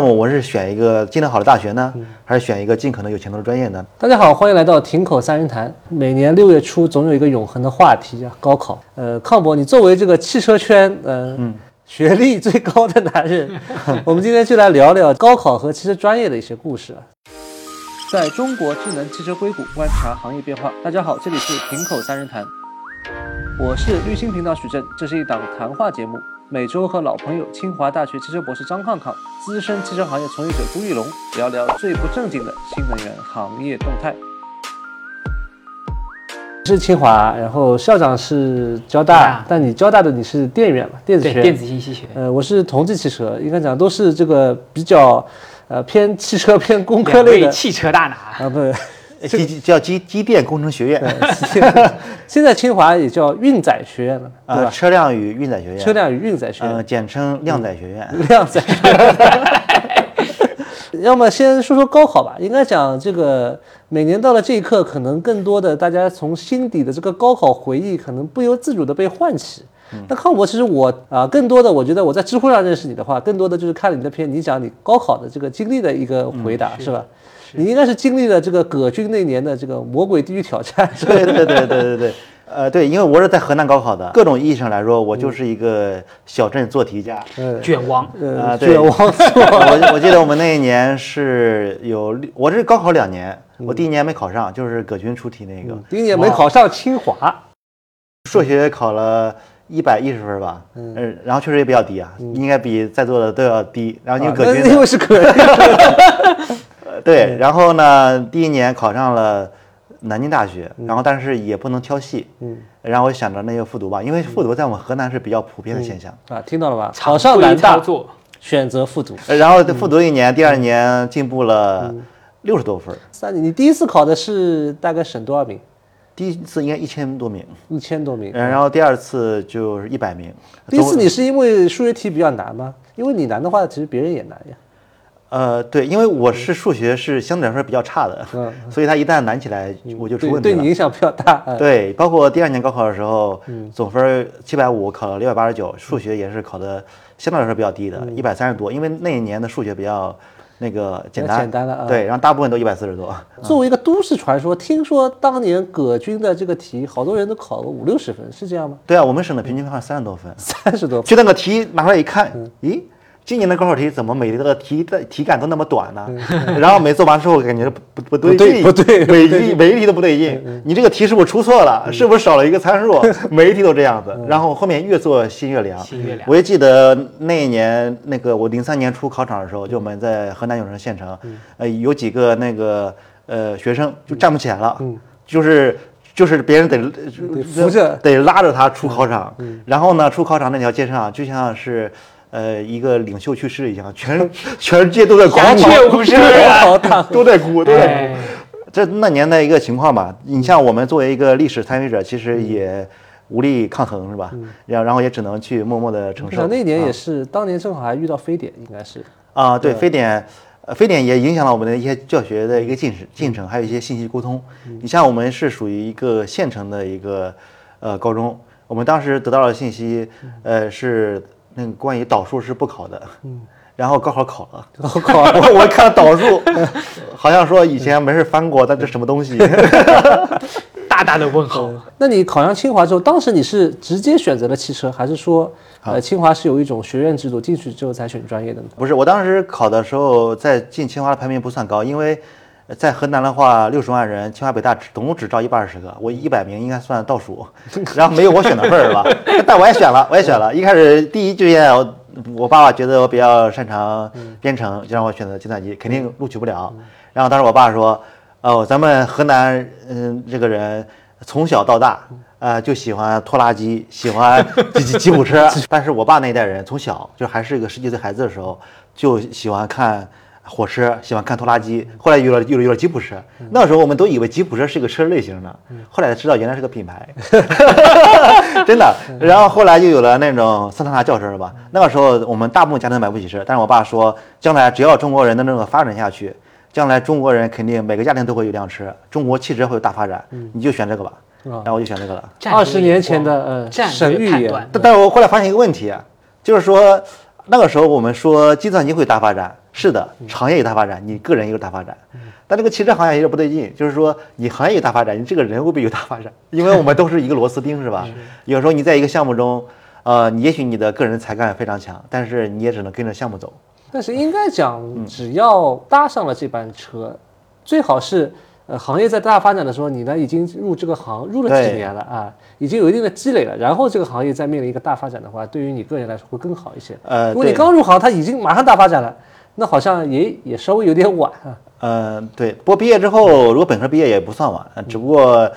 那么我是选一个进得好的大学呢，还是选一个尽可能有前途的专业呢？大家好，欢迎来到亭口三人谈。每年六月初总有一个永恒的话题啊，高考。呃，康博，你作为这个汽车圈，呃，学历最高的男人，我们今天就来聊聊高考和汽车专业的一些故事啊。在中国智能汽车硅谷观察行业变化。大家好，这里是亭口三人谈，我是绿星频道许正，这是一档谈话节目。每周和老朋友清华大学汽车博士张康康、资深汽车行业从业者朱玉龙聊聊最不正经的新能源行业动态。是清华，然后校长是交大，但你交大的你是电院嘛？电子学，电子信息学。呃，我是同济汽车，应该讲都是这个比较呃偏汽车偏工科类的汽车大拿啊，不。机叫机机电工程学院，现在清华也叫运载学院了，对吧？车辆与运载学院，车辆与运载学院，简称靓仔学院。靓仔。要么先说说高考吧，应该讲这个每年到了这一刻，可能更多的大家从心底的这个高考回忆，可能不由自主的被唤起。那康博，其实我啊，更多的我觉得我在知乎上认识你的话，更多的就是看了你的片，你讲你高考的这个经历的一个回答，是吧？你应该是经历了这个葛军那年的这个魔鬼地狱挑战，对对对对对对，呃对，因为我是在河南高考的，各种意义上来说，我就是一个小镇做题家，卷王。啊，卷王。我 我记得我们那一年是有，我这高考两年，我第一年没考上，就是葛军出题那个，第一年没考上清华，数学考了一百一十分吧，嗯，然后确实也比较低啊，应该比在座的都要低，然后因为葛军，因为是葛军。对，然后呢，第一年考上了南京大学，然后但是也不能挑戏，嗯，然后我想着那就复读吧，因为复读在我们河南是比较普遍的现象啊，听到了吧？考上南大，选择复读，然后复读一年，第二年进步了六十多分。三年，你第一次考的是大概省多少名？第一次应该一千多名，一千多名，嗯然后第二次就是一百名。第一次你是因为数学题比较难吗？因为你难的话，其实别人也难呀。呃，对，因为我是数学是相对来说比较差的，嗯，所以它一旦难起来，我就出问题了，对你影响比较大。对，包括第二年高考的时候，总分七百五，考了六百八十九，数学也是考的相对来说比较低的，一百三十多，因为那一年的数学比较那个简单，简单的，对，然后大部分都一百四十多。作为一个都市传说，听说当年葛军的这个题，好多人都考了五六十分，是这样吗？对啊，我们省的平均分三十多分，三十多，就那个题拿出来一看，咦？今年的高考题怎么每个题的题感都那么短呢？然后每做完之后感觉不不不对劲，不对，每一题每一题都不对劲。你这个题是不是出错了？是不是少了一个参数？每一题都这样子。然后后面越做心越凉。心越凉。我也记得那一年，那个我零三年出考场的时候，就我们在河南永城县城，呃，有几个那个呃学生就站不起来了，就是就是别人得扶着，得拉着他出考场。然后呢，出考场那条街上就像是。呃，一个领袖去世一样，全全世界都在哭，都在哭，都在哭。这那年的一个情况吧。你像我们作为一个历史参与者，其实也无力抗衡，是吧？然然后也只能去默默的承受。那年也是，当年正好还遇到非典，应该是。啊，对，非典，非典也影响了我们的一些教学的一个进程进程，还有一些信息沟通。你像我们是属于一个县城的一个呃高中，我们当时得到的信息，呃是。那个关于导数是不考的，嗯，然后高考考了，高考 我我看了导数，好像说以前没事翻过，但这什么东西？大大的问号。那你考上清华之后，当时你是直接选择了汽车，还是说，呃，清华是有一种学院制度，进去之后才选专业的呢？不是，我当时考的时候，在进清华的排名不算高，因为。在河南的话，六十万人，清华北大总共只招一百二十个，我一百名应该算倒数，然后没有我选的份儿吧？但我也选了，我也选了。一开始第一志愿，我我爸爸觉得我比较擅长编程，就让我选择计算机，肯定录取不了。然后当时我爸说：“哦，咱们河南，嗯，这个人从小到大，呃，就喜欢拖拉机，喜欢 吉吉普车。但是我爸那一代人从小就还是一个十几岁孩子的时候，就喜欢看。”火车喜欢看拖拉机，后来有了有了有了吉普车，那时候我们都以为吉普车是一个车类型的，后来才知道原来是个品牌，真的。然后后来就有了那种桑塔纳轿车是吧？那个时候我们大部分家庭买不起车，但是我爸说，将来只要中国人的那个发展下去，将来中国人肯定每个家庭都会有辆车，中国汽车会有大发展，你就选这个吧。然后我就选这个了。二十年前的呃神预言，但但是我后来发现一个问题，就是说那个时候我们说计算机会大发展。是的，行业有大发展，你个人也有大发展。但这个汽车行业有点不对劲，就是说你行业有大发展，你这个人会不会有大发展？因为我们都是一个螺丝钉，是吧？有时候你在一个项目中，呃，你也许你的个人才干非常强，但是你也只能跟着项目走。但是应该讲，只要搭上了这班车，最好是呃行业在大发展的时候，你呢已经入这个行入了几年了啊，已经有一定的积累了，然后这个行业再面临一个大发展的话，对于你个人来说会更好一些。呃，如果你刚入行，它已经马上大发展了，那好像也也稍微有点晚啊。呃，对，不过毕业之后，如果本科毕业也不算晚，呃只不过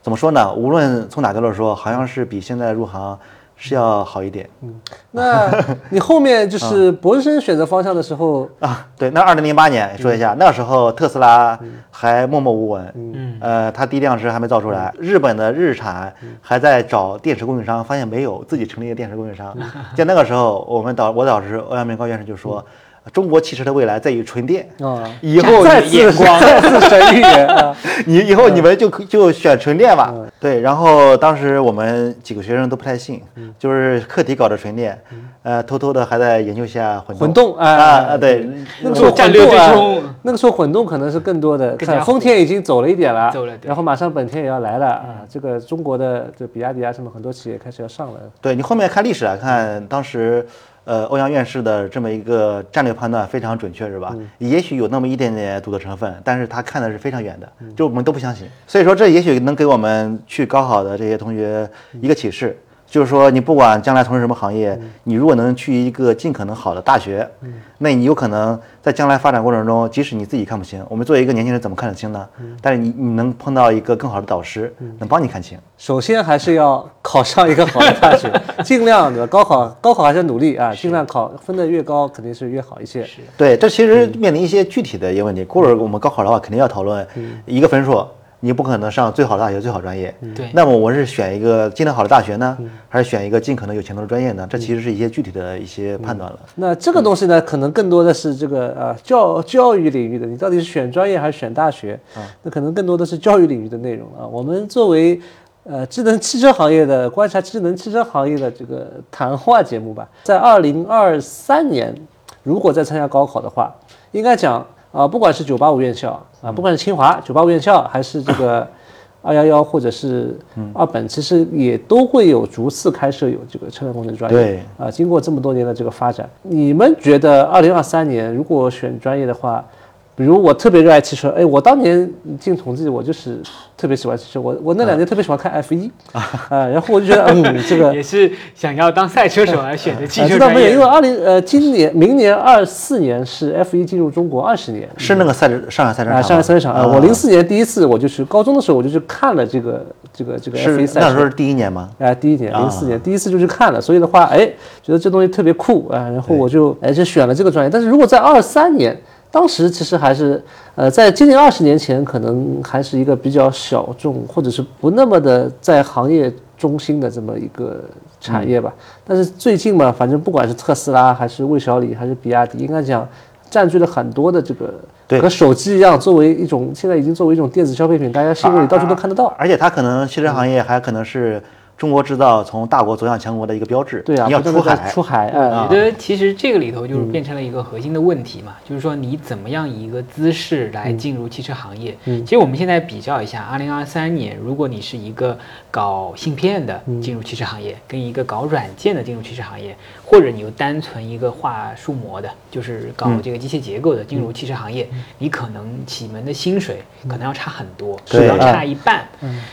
怎么说呢？无论从哪角度说，好像是比现在入行是要好一点嗯那你后面就是 博士生选择方向的时候，啊。对，那二零零八年说一下，那时候特斯拉还默默无闻，嗯呃，它第一辆车还没造出来，日本的日产还在找电池供应商，发现没有，自己成立了电池供应商。在那个时候，我们导我导师欧阳明高院士就说，中国汽车的未来在于纯电。啊，以后再次你眼光，再次神预言啊，你以后你们就可就选纯电吧。对，然后当时我们几个学生都不太信，就是课题搞的纯电，呃，偷偷的还在研究下混混动啊啊啊，对，那个时候战略混动啊对冲那个时候混动可能是更多的，看丰田已经走了一点了，走了然后马上本田也要来了啊，这个中国的这比亚迪啊什么很多企业开始要上了，对你后面看历史来看，当时。呃，欧阳院士的这么一个战略判断非常准确，是吧？也许有那么一点点赌的成分，但是他看的是非常远的，就我们都不相信。所以说，这也许能给我们去高考的这些同学一个启示，就是说，你不管将来从事什么行业，你如果能去一个尽可能好的大学，那你有可能在将来发展过程中，即使你自己看不清，我们作为一个年轻人怎么看得清呢？但是你你能碰到一个更好的导师，能帮你看清。首先还是要考上一个好的大学，尽量的高考高考还是要努力啊，尽量考分的越高肯定是越好一些。是对，这其实面临一些具体的一些问题。过会儿我们高考的话，肯定要讨论一个分数，你不可能上最好的大学、最好专业。对那么我是选一个尽量好的大学呢，还是选一个尽可能有前途的专业呢？这其实是一些具体的一些判断了。那这个东西呢，可能更多的是这个呃教教育领域的，你到底是选专业还是选大学？那可能更多的是教育领域的内容啊。我们作为呃智能汽车行业的观察智能汽车行业的这个谈话节目吧，在二零二三年，如果再参加高考的话，应该讲啊、不管是九八五院校啊，不管是清华九八五院校，还是这个 二幺幺或者是二本，其实也都会有逐次开设有这个车辆工程专业。对啊，经过这么多年的这个发展，你们觉得二零二三年如果选专业的话，比如我特别热爱汽车，哎，我当年进统计我就是特别喜欢汽车，我我那两年特别喜欢看 F 一啊，然后我就觉得嗯，这个也是想要当赛车手而选择汽啊知道没有？因为二零呃今年明年二四年是 F 一进入中国二十年。是那个赛车上海赛车啊，场啊，上海赛车场啊！我零四年第一次，我就是高中的时候，我就去看了这个这个这个 F 一赛车是那时候。是第一年吗？哎，第一年，啊零四年第一次就去看了，所以的话，哎，觉得这东西特别酷啊，然后我就哎就选了这个专业。但是如果在二三年，当时其实还是呃，在接近二十年前，可能还是一个比较小众，或者是不那么的在行业中心的这么一个产业吧。但是最近嘛，反正不管是特斯拉还是魏小李还是比亚迪，应该讲占据了很多的这个。对和手机一样，作为一种现在已经作为一种电子消费品，大家新闻里到处都看得到。而且它可能汽车行业还可能是中国制造从大国走向强国的一个标志。对啊，你要出海，出海，哎，我觉得其实这个里头就是变成了一个核心的问题嘛，就是说你怎么样以一个姿势来进入汽车行业。嗯。其实我们现在比较一下，二零二三年，如果你是一个搞芯片的进入汽车行业，跟一个搞软件的进入汽车行业，或者你又单纯一个画数模的，就是搞这个机械结构的进入汽车行业，你可能启门的薪水可能要差很多，对要差一半。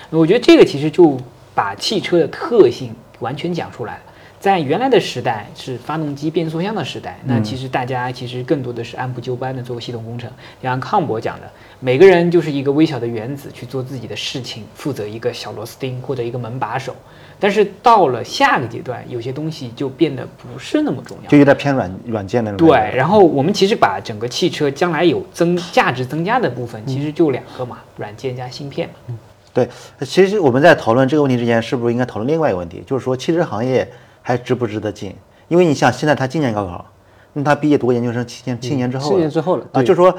我觉得这个其实就把汽车的特性完全讲出来了。在原来的时代是发动机、变速箱的时代，那其实大家其实更多的是按部就班的做系统工程。就像康博讲的，每个人就是一个微小的原子去做自己的事情，负责一个小螺丝钉或者一个门把手。但是到了下个阶段，有些东西就变得不是那么重要。就有点偏软软件那种。对，，然后我们其实把整个汽车将来有增价值增加的部分，其实就两个嘛，软件加芯片嘛。对，其实我们在讨论这个问题之前，是不是应该讨论另外一个问题，就是说汽车行业还值不值得进？因为你想，现在他今年高考，那他毕业读个研究生七年七年之后七了年之后了，啊，对就是说，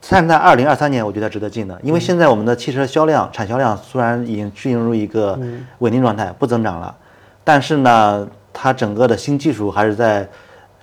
站在二零二三年，我觉得值得进的，因为现在我们的汽车销量、产销量虽然已经进入一个稳定状态，不增长了，但是呢，它整个的新技术还是在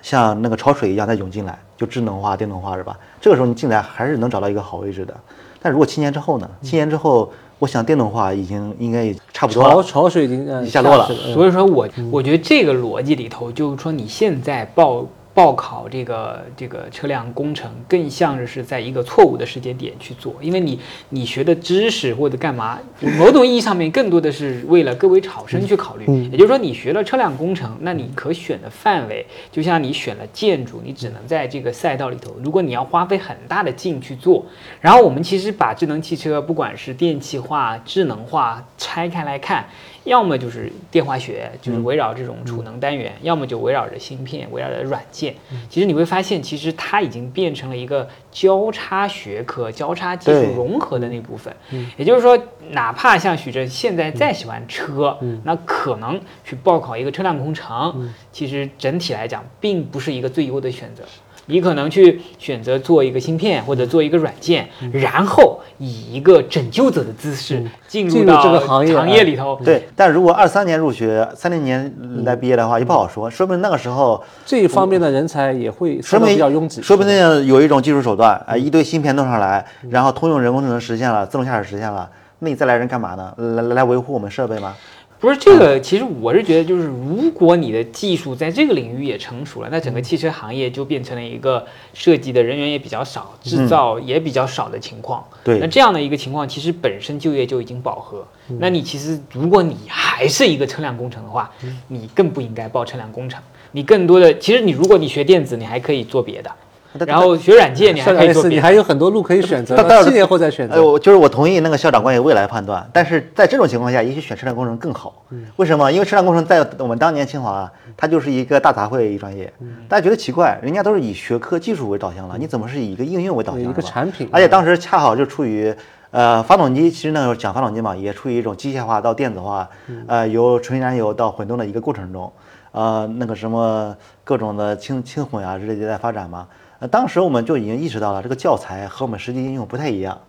像那个潮水一样在涌进来，就智能化、电动化是吧？这个时候你进来还是能找到一个好位置的。但如果七年之后呢？七年之后，我想电动化已经应该也差不多了。潮潮水已经呃下落了所以说我我觉得这个逻辑里头，就是说你现在报报考这个这个车辆工程，更像是在一个错误的时间点去做，因为你你学的知识或者干嘛，某种意义上面更多的是为了各位考生去考虑。也就是说，你学了车辆工程，那你可选的范围，就像你选了建筑，你只能在这个赛道里头。如果你要花费很大的劲去做，然后我们其实把智能汽车，不管是电气化、智能化拆开来看。要么就是电化学，就是围绕这种储能单元；要么就围绕着芯片，围绕着软件。其实你会发现，其实它已经变成了一个交叉学科、交叉技术融合的那部分。也就是说，哪怕像许峥现在再喜欢车，那可能去报考一个车辆工程，其实整体来讲并不是一个最优的选择。你可能去选择做一个芯片或者做一个软件，然后以一个拯救者的姿势进进入入到这个行业行业里头。对，但如果二三年入学，三零年来毕业的话，也不好说，说不定那个时候，这一方面的人才也会相对说不定比较拥挤，说不定有一种技术手段，啊，一堆芯片弄上来，然后通用人工智能实现了，自动驾驶实现了，那你再来人干嘛呢？来来来维护我们设备吗？不是这个，其实我是觉得，就是如果你的技术在这个领域也成熟了，那整个汽车行业就变成了一个设计的人员也比较少，制造也比较少的情况。对。那这样的一个情况，其实本身就业就已经饱和。那你其实如果你还是一个车辆工程的话，你更不应该报车辆工程。你更多的，其实你如果你学电子，你还可以做别的，然后学软件，你还可以做。你还有很多路可以选择但但，是七年后再选呃，择。我就是我同意那个校长关于未来判断，但是在这种情况下，也许选车辆工程更好。为什么？因为车辆工程在我们当年清华啊，它就是一个大杂烩一专业，大家觉得奇怪，人家都是以学科技术为导向了，你怎么是以一个应用为导向的？一个产品而且当时恰好就处于。呃，发动机其实那时候讲发动机嘛，也处于一种机械化到电子化，呃，由纯燃油到混动的一个过程中，呃，那个什么各种的轻轻混啊之类的在发展嘛。呃，当时我们就已经意识到了这个教材和我们实际应用不太一样。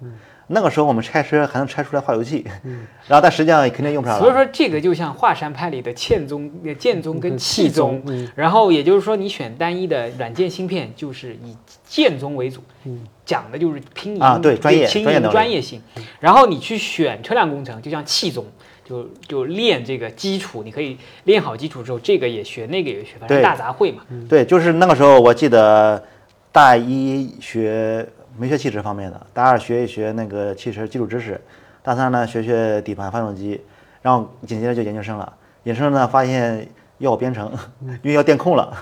那个时候我们拆车还能拆出来化油器，然后但实际上肯定用不上了。所以说，这个就像华山派里的剑宗、呃剑宗跟气宗，嗯然后也就是说，你选单一的软件芯片，就是以剑宗为主，讲的就是拼音啊对专业轻盈专业能力专业性。然后你去选车辆工程，就像气宗。就就练这个基础，你可以练好基础之后，这个也学，那个也学，反正大杂烩嘛。对，就是那个时候我记得大一学没学汽车方面的，大二学一学那个汽车基础知识，大三呢学学底盘发动机，然后紧接着就研究生了。研究生呢发现要编程，因为要电控了，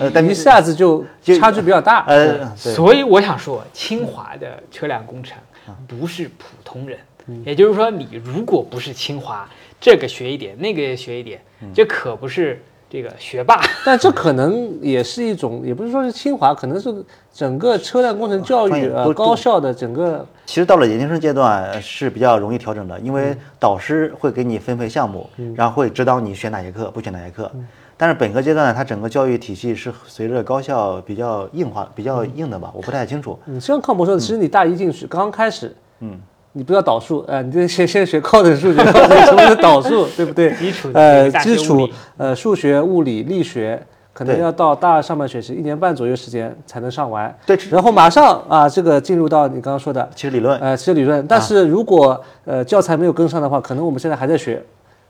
呃，但一下子就就差距比较大。呃，所以我想说，清华的车辆工程不是普通人，也就是说，你如果不是清华，这个学一点，那个也学一点，这可不是这个学霸。但这可能也是一种，也不是说是清华，可能是整个车辆工程教育呃高校的整个其实到了研究生阶段是比较容易调整的，因为导师会给你分配项目，然后会指导你选哪节课，不选哪节课。但是本科阶段呢，它整个教育体系是随着高校比较硬化、比较硬的吧，我不太清楚。嗯，就像康博说的，其实你大一进去刚刚开始，嗯，你不要导数，呃，你就先先学高等数学，什么是导数，对不对？基础呃，基础呃数学、物理、力学，可能要到大二上半学期一年半左右时间才能上完。对然后马上啊，这个进入到你刚刚说的其实理论呃，其实理论，但是如果呃教材没有跟上的话，可能我们现在还在学。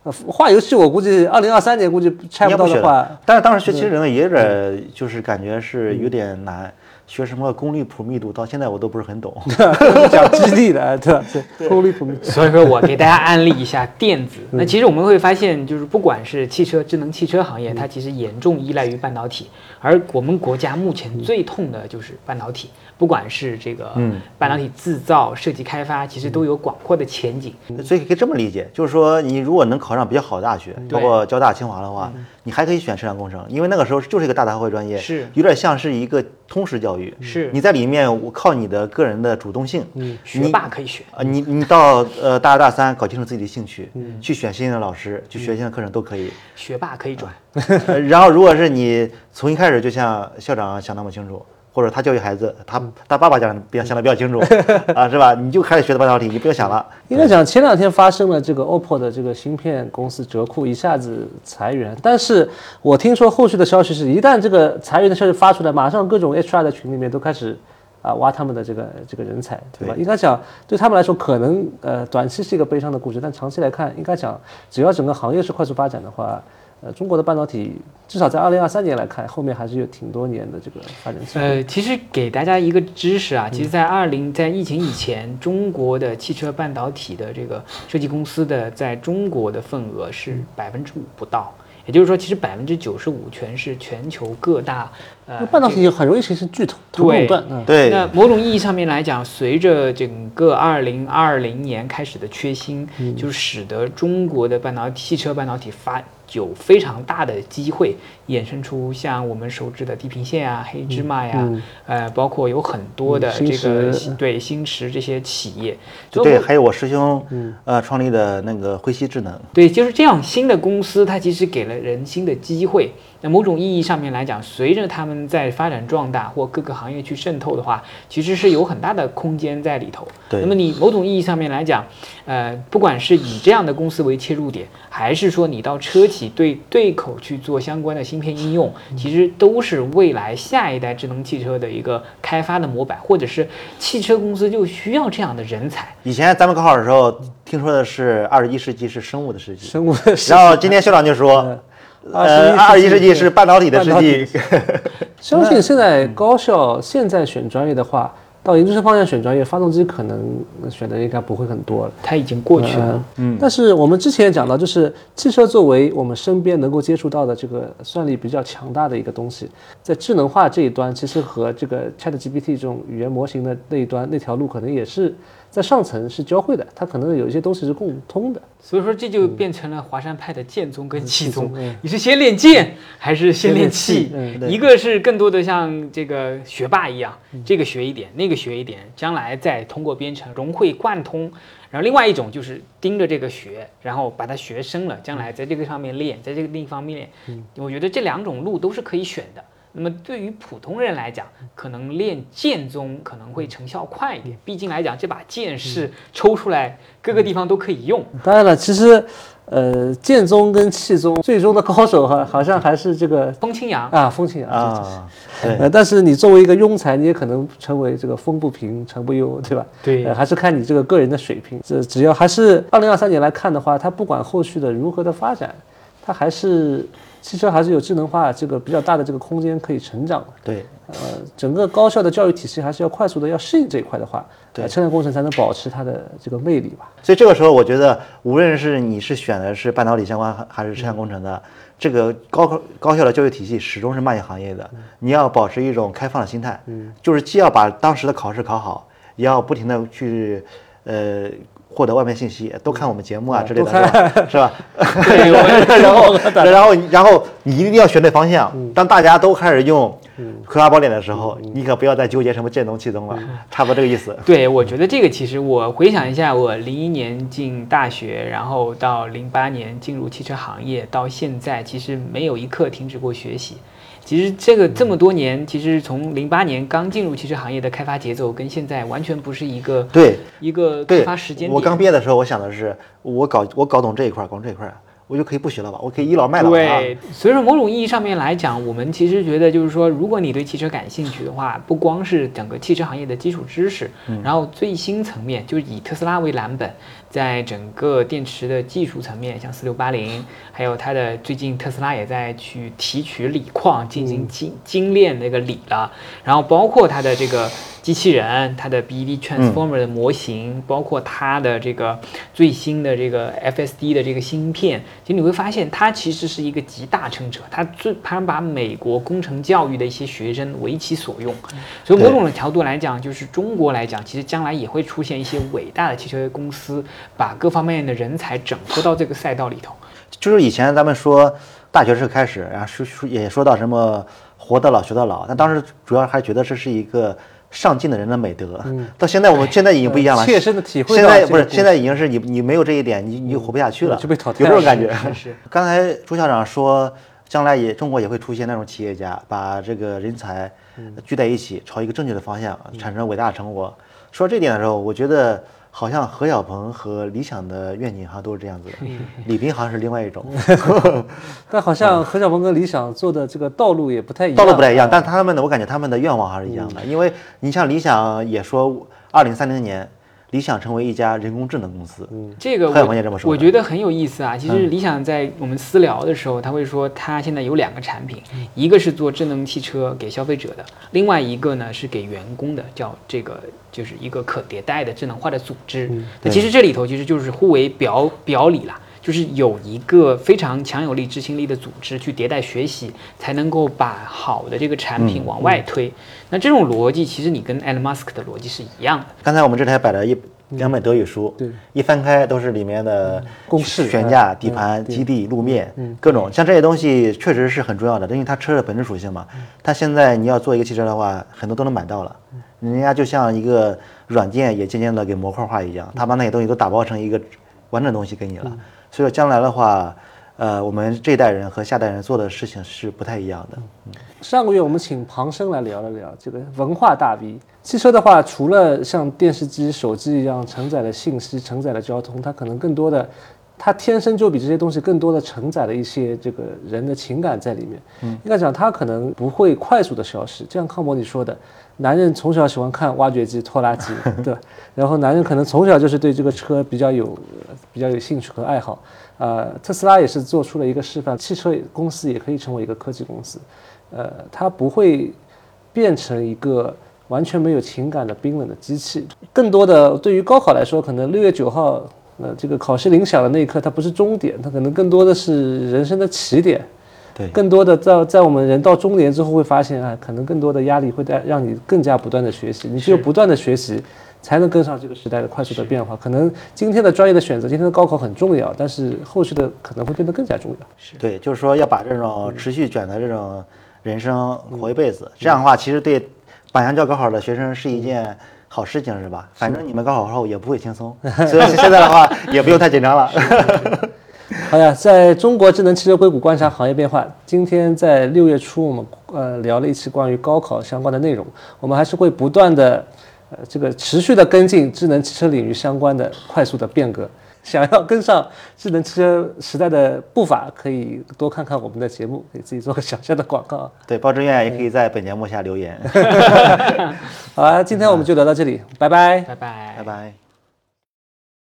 呃，化油器我估计二零二三年估计拆不到的话，。但是当时学其实理论也有点，就是感觉是有点难。学什么功率谱密度，到现在我都不是很懂。讲基地的，对吧？对，功率谱密。所以说我给大家安利一下电子。那其实我们会发现，就是不管是汽车、智能汽车行业，它其实严重依赖于半导体，而我们国家目前最痛的就是半导体。不管是这个嗯半导体制造、设计开发，其实都有广阔的前景。所以可以这么理解，就是说你如果能考上比较好的大学，包括交大、清华的话，你还可以选车辆工程，因为那个时候就是一个大杂烩专业，是有点像是一个通识教育。是你在里面我靠你的个人的主动性，嗯，学霸可以选。啊，你你到呃大二大三搞清楚自己的兴趣，去选新的老师，去学新的课程都可以。学霸可以转，呃然后如果是你从一开始就像校长想那么清楚，或者他教育孩子，他他爸爸讲的比较想的比较清楚 啊，是吧？你就开始学的半导体，你不用想了。应该讲前两天发生了这个 OPPO 的这个芯片公司折库一下子裁员，但是我听说后续的消息是一旦这个裁员的消息发出来，马上各种 HR 的群里面都开始啊挖他们的这个这个人才，对吧？应该讲对他们来说可能呃短期是一个悲伤的故事，但长期来看，应该讲只要整个行业是快速发展的话。呃，中国的半导体至少在二零二三年来看，后面还是有挺多年的这个发展。呃，其实给大家一个知识啊，其实，在二零在疫情以前，中国的汽车半导体的这个设计公司的在中国的份额是百分之五不到，也就是说，其实百分之九十五全是全球各大呃半导体很容易形成巨头头垄断。嗯，对。那某种意义上面来讲，随着整个二零二零年开始的缺芯，就使得中国的半导体汽车半导体发。有非常大的机会衍生出像我们熟知的地平线啊、黑芝麻呀，呃，包括有很多的这个对星驰这些企业，对，还有我师兄呃创立的那个辉熙智能，对，就是这样新的公司，它其实给了人新的机会。那某种意义上面来讲，随着他们在发展壮大或各个行业去渗透的话，其实是有很大的空间在里头。对。那么你某种意义上面来讲，呃，不管是以这样的公司为切入点，还是说你到车企对对口去做相关的芯片应用，其实都是未来下一代智能汽车的一个开发的模板，或者是汽车公司就需要这样的人才。以前咱们高考的时候听说的是二十一世纪是生物的世纪，生物的世纪。然后今天校长就说。呃，二十一世纪是半导体的世纪。相信现在高校现在选专业的话，到研究生方向选专业，发动机可能选的应该不会很多了。它已经过去了。嗯。但是我们之前也讲到，就是汽车作为我们身边能够接触到的这个算力比较强大的一个东西，在智能化这一端，其实和这个 ChatGPT 这种语言模型的那一端那条路，可能也是。在上层是交汇的，它可能有一些东西是共通的，所以说这就变成了华山派的剑宗跟气宗。你是先练剑还是先练气？一个是更多的像这个学霸一样，这个学一点，那个学一点，将来再通过编程融会贯通。然后另外一种就是盯着这个学，然后把它学深了，将来在这个上面练，在这个另一方面练。我觉得这两种路都是可以选的。那么对于普通人来讲，可能练剑宗可能会成效快一点。毕竟来讲，这把剑是抽出来，各个地方都可以用。当然了，其实，呃，剑宗跟气宗最终的高手哈，好像还是这个风清扬啊，风清扬啊。对。但是你作为一个庸才，你也可能成为这个风不平，成不忧，对吧？对。还是看你这个个人的水平。这只要还是二零二三年来看的话，它不管后续的如何的发展，它还是。汽车还是有智能化这个比较大的这个空间可以成长的。对，呃，整个高校的教育体系还是要快速的要适应这一块的话，对，车辆工程才能保持它的这个魅力吧。所以这个时候，我觉得无论是你是选的是半导体相关还是车辆工程的，这个高高高校的教育体系始终是慢行业的。你要保持一种开放的心态，嗯，就是既要把当时的考试考好，也要不停的去，呃。获得外面信息，都看我们节目啊之类的，是吧？然后，然后，然后你一定要选对方向。当大家都开始用《葵花宝典》的时候，你可不要再纠结什么剑宗气宗了，差不多这个意思。对，我觉得这个其实我回想一下，我零一年进大学，然后到零八年进入汽车行业，到现在其实没有一刻停止过学习。其实这个这么多年，其实从零八年刚进入汽车行业的开发节奏，跟现在完全不是一个对一个开发时间。我刚毕业的时候，我想的是，我搞我搞懂这一块，搞懂这一块。我就可以不学了吧？我可以倚老卖老对，所以说某种意义上面来讲，我们其实觉得就是说，如果你对汽车感兴趣的话，不光是整个汽车行业的基础知识，然后最新层面就是以特斯拉为蓝本，在整个电池的技术层面，像四六八零，还有它的最近特斯拉也在去提取锂矿进行精精炼那个锂了，然后包括它的这个。机器人，它的 BEV Transformer 的模型，包括它的这个最新的这个 FSD 的这个芯片，其实你会发现，它其实是一个集大成者，它最它把美国工程教育的一些学生为其所用。所以某种的角度来讲，就是中国来讲，其实将来也会出现一些伟大的汽车公司，把各方面的人才整合到这个赛道里头。就是以前咱们说大学是开始，然后说说也说到什么活到老学到老，但当时主要还觉得这是一个。上进的人的美德，到现在我们现在已经不一样了。切身的体会。现在不是，现在已经是你，你没有这一点，你你就活不下去了，就被淘汰。有这种感觉。是。刚才朱校长说，将来也中国也会出现那种企业家，把这个人才聚在一起，朝一个正确的方向产生伟大的成果。说这点的时候，我觉得好像何小鹏和理想的愿景好像都是这样子的，李斌好像是另外一种，但好像何小鹏跟理想做的这个道路也不太一样，道路不太一样，但他们的我感觉他们的愿望还是一样的，因为你像理想也说，二零三零年。理想成为一家人工智能公司，嗯，这个我也这么说。我觉得很有意思啊。其实理想在我们私聊的时候，他会说他现在有两个产品，一个是做智能汽车给消费者的，另外一个呢是给员工的，叫这个就是一个可迭代的智能化的组织。那其实这里头其实就是互为表表里啦。就是有一个非常强有力、执行力的组织去迭代学习，才能够把好的这个产品往外推。那这种逻辑，其实你跟 Elon Musk 的逻辑是一样的。刚才我们这台摆了一两本德语书，对，一翻开都是里面的公式、悬架、底盘、基地、路面，各种。像这些东西确实是很重要的，因为它车的本质属性嘛。它现在你要做一个汽车的话，很多都能买到了，人家就像一个软件也渐渐的给模块化一样，他把那些东西都打包成一个完整东西给你了。所以说将来的话，呃，我们这一代人和下代人做的事情是不太一样的。上个月我们请庞生来聊了聊这个文化大 V。汽车的话，除了像电视机、手机一样承载了信息、承载了交通，它可能更多的，它天生就比这些东西更多的承载了一些这个人的情感在里面。嗯，应该讲它可能不会快速的消失。就像康博你说的。男人从小喜欢看挖掘机、拖拉机，对然后男人可能从小就是对这个车比较有、比较有兴趣和爱好。呃，特斯拉也是做出了一个示范，汽车公司也可以成为一个科技公司。呃，它不会变成一个完全没有情感的冰冷的机器。更多的对于高考来说，可能六月九号，呃，这个考试铃响的那一刻，它不是终点，它可能更多的是人生的起点。对更多的在在我们人到中年之后会发现啊，可能更多的压力会带让你更加不断的学习，你只有不断的学习，才能跟上这个时代的快速的变化。可能今天的专业的选择，今天的高考很重要，但是后续的可能会变得更加重要。是对，就是说要把这种持续卷的这种人生活一辈子，这样的话其实对榜样教高考的学生是一件好事情，是吧？反正你们高考后也不会轻松，所以现在的话也不用太紧张了。好呀，在中国智能汽车硅谷观察行业变化。今天在六月初，我们呃聊了一期关于高考相关的内容。我们还是会不断的呃这个持续的跟进智能汽车领域相关的快速的变革。想要跟上智能汽车时代的步伐，可以多看看我们的节目，给自己做个小小的广告。对，报志愿也可以在本节目下留言。好啊，今天我们就聊到这里，拜拜，拜拜，拜拜。